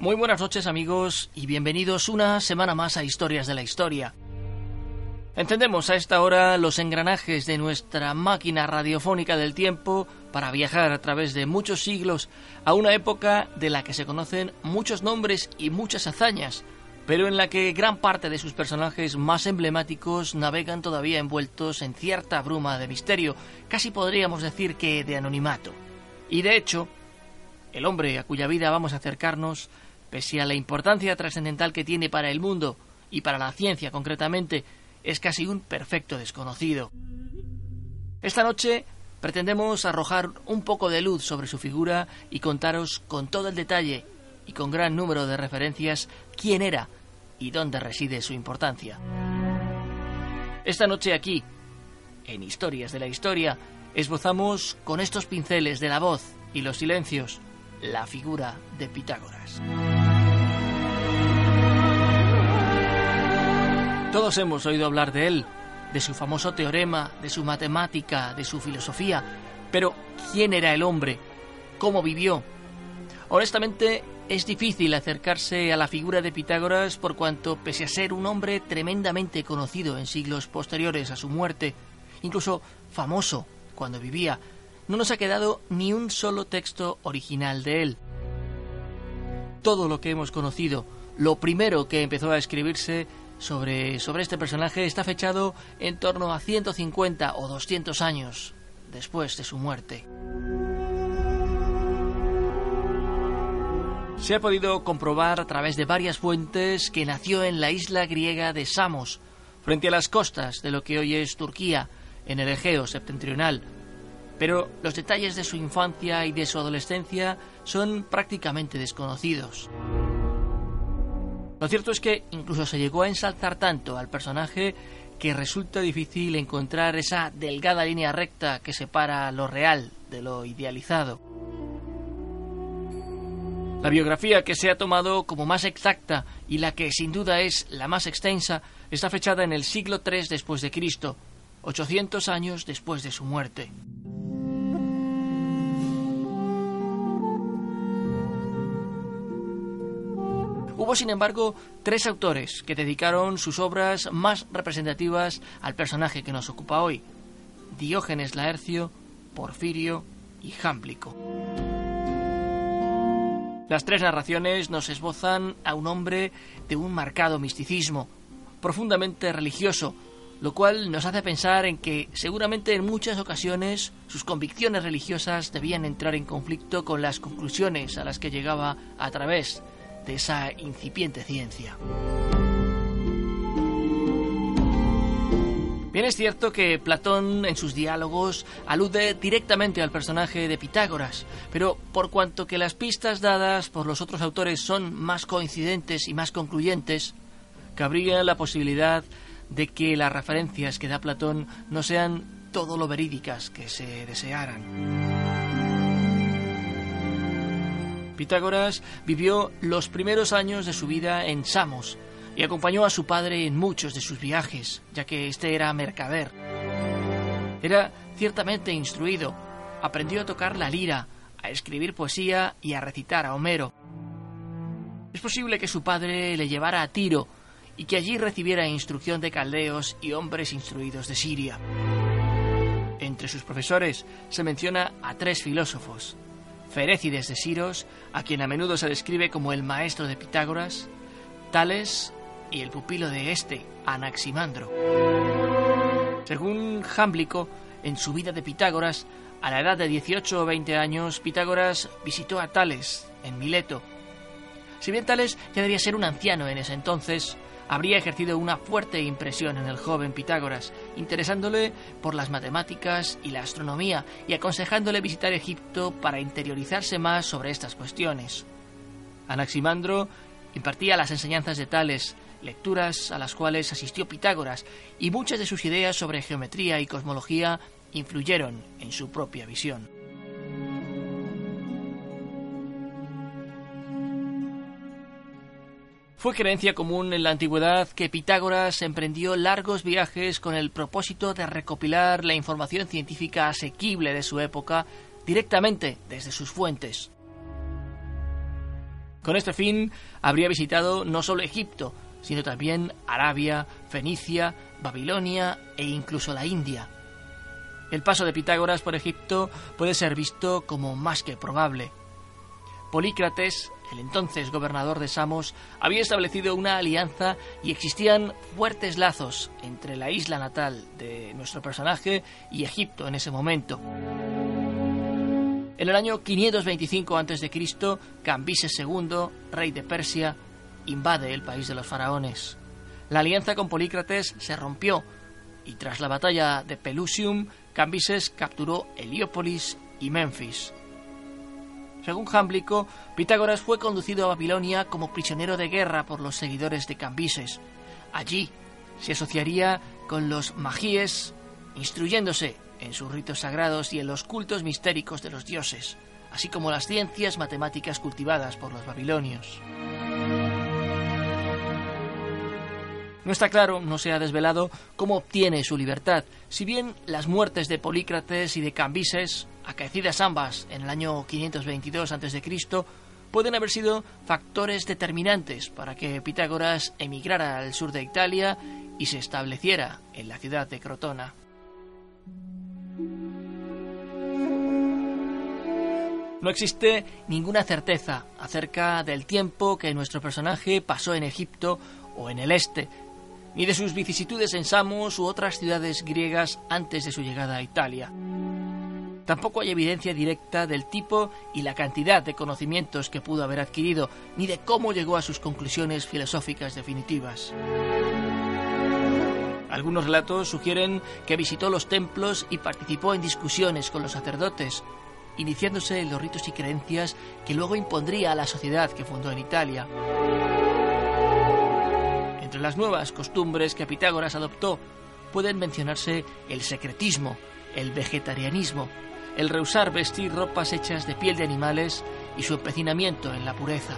Muy buenas noches amigos y bienvenidos una semana más a Historias de la Historia. Entendemos a esta hora los engranajes de nuestra máquina radiofónica del tiempo para viajar a través de muchos siglos a una época de la que se conocen muchos nombres y muchas hazañas, pero en la que gran parte de sus personajes más emblemáticos navegan todavía envueltos en cierta bruma de misterio, casi podríamos decir que de anonimato. Y de hecho, el hombre a cuya vida vamos a acercarnos, pese a la importancia trascendental que tiene para el mundo y para la ciencia concretamente, es casi un perfecto desconocido. Esta noche pretendemos arrojar un poco de luz sobre su figura y contaros con todo el detalle y con gran número de referencias quién era y dónde reside su importancia. Esta noche aquí, en Historias de la Historia, esbozamos con estos pinceles de la voz y los silencios la figura de Pitágoras. Todos hemos oído hablar de él, de su famoso teorema, de su matemática, de su filosofía, pero ¿quién era el hombre? ¿Cómo vivió? Honestamente, es difícil acercarse a la figura de Pitágoras por cuanto, pese a ser un hombre tremendamente conocido en siglos posteriores a su muerte, incluso famoso cuando vivía, no nos ha quedado ni un solo texto original de él. Todo lo que hemos conocido, lo primero que empezó a escribirse sobre, sobre este personaje está fechado en torno a 150 o 200 años después de su muerte. Se ha podido comprobar a través de varias fuentes que nació en la isla griega de Samos, frente a las costas de lo que hoy es Turquía, en el Egeo septentrional. Pero los detalles de su infancia y de su adolescencia son prácticamente desconocidos. Lo cierto es que incluso se llegó a ensalzar tanto al personaje que resulta difícil encontrar esa delgada línea recta que separa lo real de lo idealizado. La biografía que se ha tomado como más exacta y la que sin duda es la más extensa está fechada en el siglo III después de Cristo, 800 años después de su muerte. Hubo, sin embargo, tres autores que dedicaron sus obras más representativas al personaje que nos ocupa hoy: Diógenes Laercio, Porfirio y Jámblico. Las tres narraciones nos esbozan a un hombre de un marcado misticismo, profundamente religioso, lo cual nos hace pensar en que seguramente en muchas ocasiones sus convicciones religiosas debían entrar en conflicto con las conclusiones a las que llegaba a través esa incipiente ciencia. Bien es cierto que Platón en sus diálogos alude directamente al personaje de Pitágoras, pero por cuanto que las pistas dadas por los otros autores son más coincidentes y más concluyentes, cabría la posibilidad de que las referencias que da Platón no sean todo lo verídicas que se desearan. Pitágoras vivió los primeros años de su vida en Samos y acompañó a su padre en muchos de sus viajes, ya que éste era mercader. Era ciertamente instruido, aprendió a tocar la lira, a escribir poesía y a recitar a Homero. Es posible que su padre le llevara a Tiro y que allí recibiera instrucción de caldeos y hombres instruidos de Siria. Entre sus profesores se menciona a tres filósofos, Ferécides de Siros, a quien a menudo se describe como el maestro de Pitágoras, Tales y el pupilo de este, Anaximandro. Según Jámblico, en su vida de Pitágoras, a la edad de 18 o 20 años, Pitágoras visitó a Tales en Mileto. Si bien Tales ya debía ser un anciano en ese entonces, habría ejercido una fuerte impresión en el joven Pitágoras, interesándole por las matemáticas y la astronomía y aconsejándole visitar Egipto para interiorizarse más sobre estas cuestiones. Anaximandro impartía las enseñanzas de Tales, lecturas a las cuales asistió Pitágoras, y muchas de sus ideas sobre geometría y cosmología influyeron en su propia visión. Fue creencia común en la antigüedad que Pitágoras emprendió largos viajes con el propósito de recopilar la información científica asequible de su época directamente desde sus fuentes. Con este fin, habría visitado no solo Egipto, sino también Arabia, Fenicia, Babilonia e incluso la India. El paso de Pitágoras por Egipto puede ser visto como más que probable. Polícrates, el entonces gobernador de Samos, había establecido una alianza y existían fuertes lazos entre la isla natal de nuestro personaje y Egipto en ese momento. En el año 525 a.C., Cambises II, rey de Persia, invade el país de los faraones. La alianza con Polícrates se rompió y tras la batalla de Pelusium, Cambises capturó Heliópolis y Memphis. Según Jámblico, Pitágoras fue conducido a Babilonia como prisionero de guerra por los seguidores de Cambises. Allí se asociaría con los magíes, instruyéndose en sus ritos sagrados y en los cultos mistéricos de los dioses, así como las ciencias matemáticas cultivadas por los babilonios. No está claro, no se ha desvelado, cómo obtiene su libertad, si bien las muertes de Polícrates y de Cambises acaecidas ambas en el año 522 a.C., pueden haber sido factores determinantes para que Pitágoras emigrara al sur de Italia y se estableciera en la ciudad de Crotona. No existe ninguna certeza acerca del tiempo que nuestro personaje pasó en Egipto o en el este, ni de sus vicisitudes en Samos u otras ciudades griegas antes de su llegada a Italia. Tampoco hay evidencia directa del tipo y la cantidad de conocimientos que pudo haber adquirido, ni de cómo llegó a sus conclusiones filosóficas definitivas. Algunos relatos sugieren que visitó los templos y participó en discusiones con los sacerdotes, iniciándose en los ritos y creencias que luego impondría a la sociedad que fundó en Italia. Entre las nuevas costumbres que Pitágoras adoptó pueden mencionarse el secretismo, el vegetarianismo, el rehusar vestir ropas hechas de piel de animales y su empecinamiento en la pureza.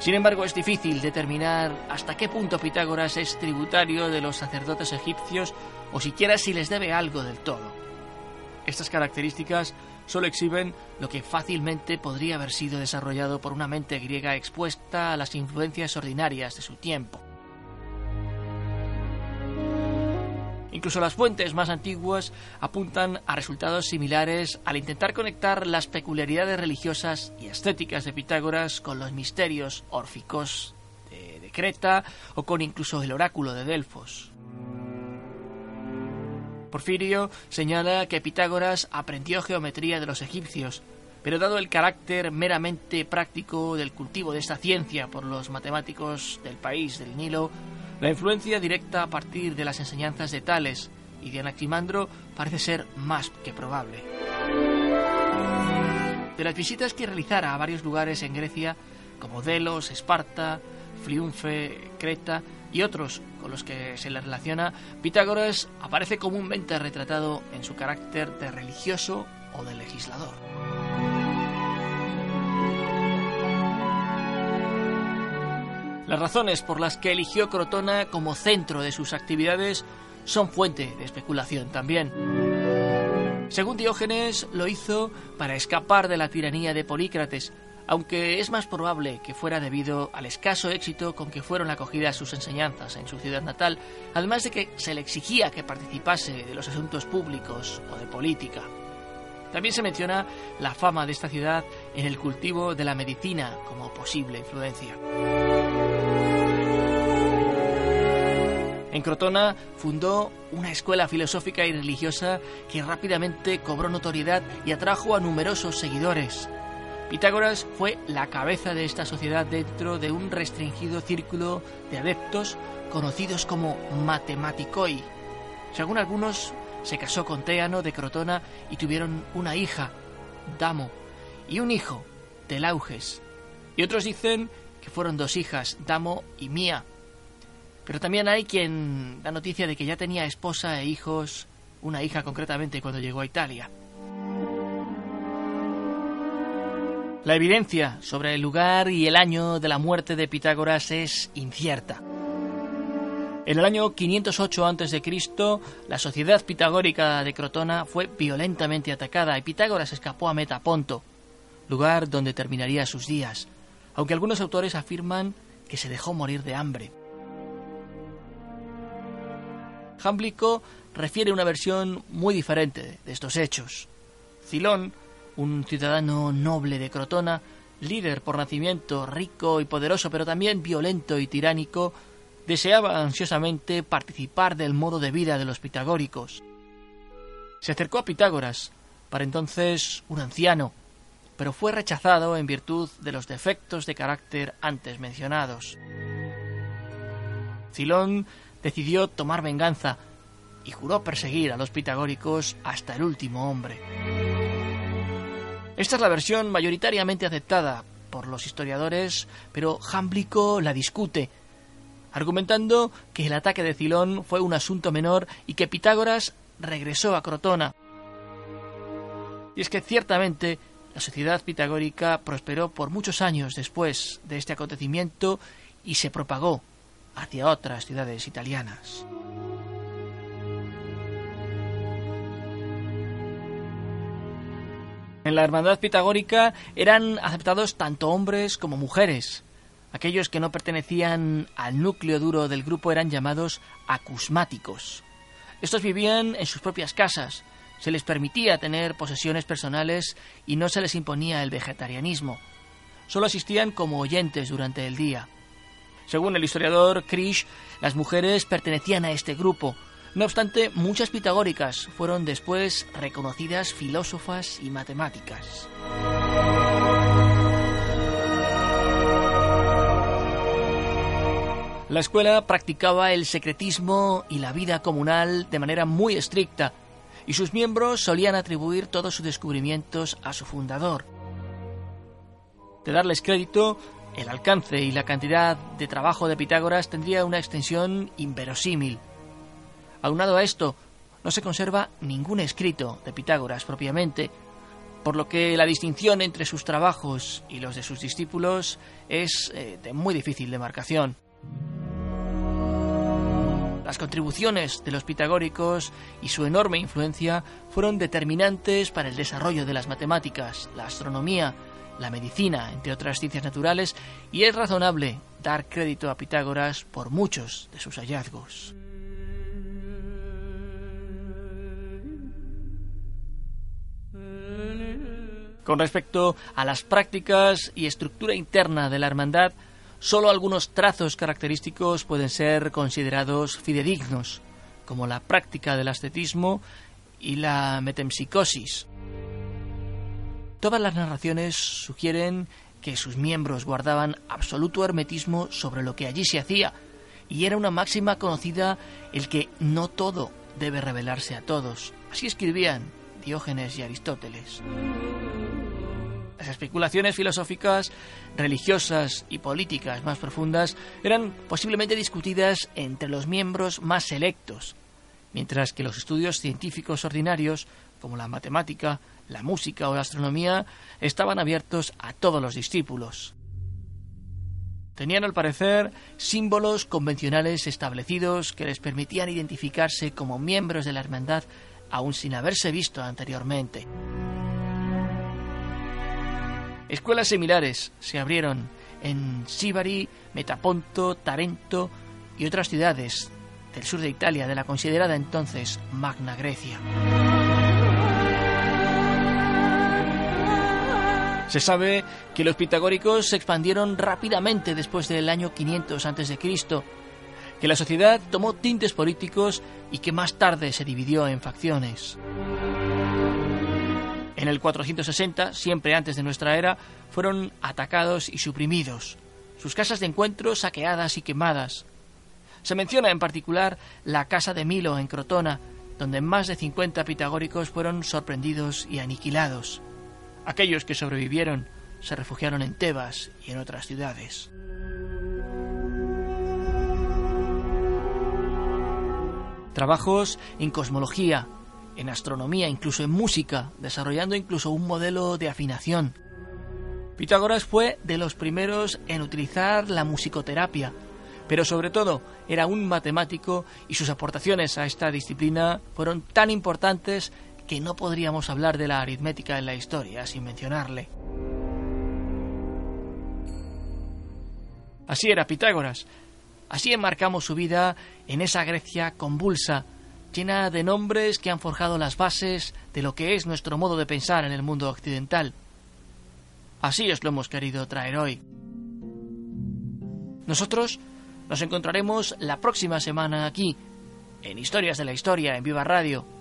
Sin embargo, es difícil determinar hasta qué punto Pitágoras es tributario de los sacerdotes egipcios o siquiera si les debe algo del todo. Estas características solo exhiben lo que fácilmente podría haber sido desarrollado por una mente griega expuesta a las influencias ordinarias de su tiempo. Incluso las fuentes más antiguas apuntan a resultados similares al intentar conectar las peculiaridades religiosas y estéticas de Pitágoras con los misterios órficos de, Creta o con incluso el oráculo de Delfos. Porfirio señala que Pitágoras aprendió geometría de los egipcios, pero dado el carácter meramente práctico del cultivo de esta ciencia por los matemáticos del país del Nilo, la influencia directa a partir de las enseñanzas de Tales y de Anaximandro parece ser más que probable. De las visitas que realizara a varios lugares en Grecia, como Delos, Esparta, Friunfe, Creta y otros con los que se le relaciona, Pitágoras aparece comúnmente retratado en su carácter de religioso o de legislador. Las razones por las que eligió Crotona como centro de sus actividades son fuente de especulación también. Según Diógenes, lo hizo para escapar de la tiranía de Polícrates, aunque es más probable que fuera debido al escaso éxito con que fueron acogidas sus enseñanzas en su ciudad natal, además de que se le exigía que participase de los asuntos públicos o de política. También se menciona la fama de esta ciudad en el cultivo de la medicina como posible influencia. En Crotona fundó una escuela filosófica y religiosa que rápidamente cobró notoriedad y atrajo a numerosos seguidores. Pitágoras fue la cabeza de esta sociedad dentro de un restringido círculo de adeptos conocidos como matematicoi. Según algunos, se casó con Teano de Crotona y tuvieron una hija, Damo, y un hijo, Telauges. Y otros dicen que fueron dos hijas, Damo y Mía. Pero también hay quien da noticia de que ya tenía esposa e hijos, una hija concretamente cuando llegó a Italia. La evidencia sobre el lugar y el año de la muerte de Pitágoras es incierta. En el año 508 a.C., la sociedad pitagórica de Crotona fue violentamente atacada y Pitágoras escapó a Metaponto, lugar donde terminaría sus días, aunque algunos autores afirman que se dejó morir de hambre. Jámblico refiere una versión muy diferente de estos hechos. Cilón un ciudadano noble de Crotona, líder por nacimiento, rico y poderoso, pero también violento y tiránico, deseaba ansiosamente participar del modo de vida de los pitagóricos. Se acercó a Pitágoras, para entonces un anciano, pero fue rechazado en virtud de los defectos de carácter antes mencionados. Cilón decidió tomar venganza y juró perseguir a los pitagóricos hasta el último hombre. Esta es la versión mayoritariamente aceptada por los historiadores, pero Jámblico la discute, argumentando que el ataque de Cilón fue un asunto menor y que Pitágoras regresó a Crotona. Y es que ciertamente la sociedad pitagórica prosperó por muchos años después de este acontecimiento y se propagó hacia otras ciudades italianas. En la hermandad pitagórica eran aceptados tanto hombres como mujeres. Aquellos que no pertenecían al núcleo duro del grupo eran llamados acusmáticos. Estos vivían en sus propias casas, se les permitía tener posesiones personales y no se les imponía el vegetarianismo. Solo asistían como oyentes durante el día. Según el historiador Krish, las mujeres pertenecían a este grupo, no obstante, muchas pitagóricas fueron después reconocidas filósofas y matemáticas. La escuela practicaba el secretismo y la vida comunal de manera muy estricta, y sus miembros solían atribuir todos sus descubrimientos a su fundador. De darles crédito, el alcance y la cantidad de trabajo de Pitágoras tendría una extensión inverosímil. Aunado a esto, no se conserva ningún escrito de Pitágoras propiamente, por lo que la distinción entre sus trabajos y los de sus discípulos es eh, de muy difícil demarcación. Las contribuciones de los pitagóricos y su enorme influencia fueron determinantes para el desarrollo de las matemáticas, la astronomía, la medicina, entre otras ciencias naturales, y es razonable dar crédito a Pitágoras por muchos de sus hallazgos. Con respecto a las prácticas y estructura interna de la hermandad, solo algunos trazos característicos pueden ser considerados fidedignos, como la práctica del ascetismo y la metempsicosis. Todas las narraciones sugieren que sus miembros guardaban absoluto hermetismo sobre lo que allí se hacía, y era una máxima conocida el que no todo debe revelarse a todos. Así escribían Diógenes y Aristóteles. Las especulaciones filosóficas, religiosas y políticas más profundas eran posiblemente discutidas entre los miembros más selectos, mientras que los estudios científicos ordinarios, como la matemática, la música o la astronomía, estaban abiertos a todos los discípulos. Tenían, al parecer, símbolos convencionales establecidos que les permitían identificarse como miembros de la hermandad aún sin haberse visto anteriormente. Escuelas similares se abrieron en Sibari, Metaponto, Tarento y otras ciudades del sur de Italia de la considerada entonces Magna Grecia. Se sabe que los pitagóricos se expandieron rápidamente después del año 500 a.C., que la sociedad tomó tintes políticos y que más tarde se dividió en facciones. En el 460, siempre antes de nuestra era, fueron atacados y suprimidos, sus casas de encuentro saqueadas y quemadas. Se menciona en particular la casa de Milo en Crotona, donde más de 50 pitagóricos fueron sorprendidos y aniquilados. Aquellos que sobrevivieron se refugiaron en Tebas y en otras ciudades. Trabajos en cosmología, en astronomía, incluso en música, desarrollando incluso un modelo de afinación. Pitágoras fue de los primeros en utilizar la musicoterapia, pero sobre todo era un matemático y sus aportaciones a esta disciplina fueron tan importantes que no podríamos hablar de la aritmética en la historia sin mencionarle. Así era Pitágoras, así enmarcamos su vida en esa Grecia convulsa, llena de nombres que han forjado las bases de lo que es nuestro modo de pensar en el mundo occidental. Así os lo hemos querido traer hoy. Nosotros nos encontraremos la próxima semana aquí, en Historias de la Historia, en Viva Radio.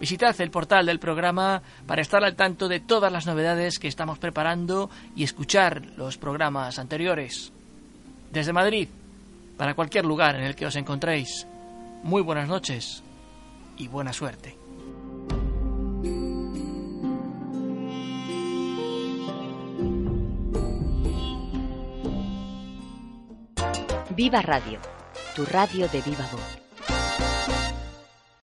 Visitad el portal del programa para estar al tanto de todas las novedades que estamos preparando y escuchar los programas anteriores. Desde Madrid, para cualquier lugar en el que os encontréis, muy buenas noches y buena suerte. Viva Radio, tu radio de viva voz.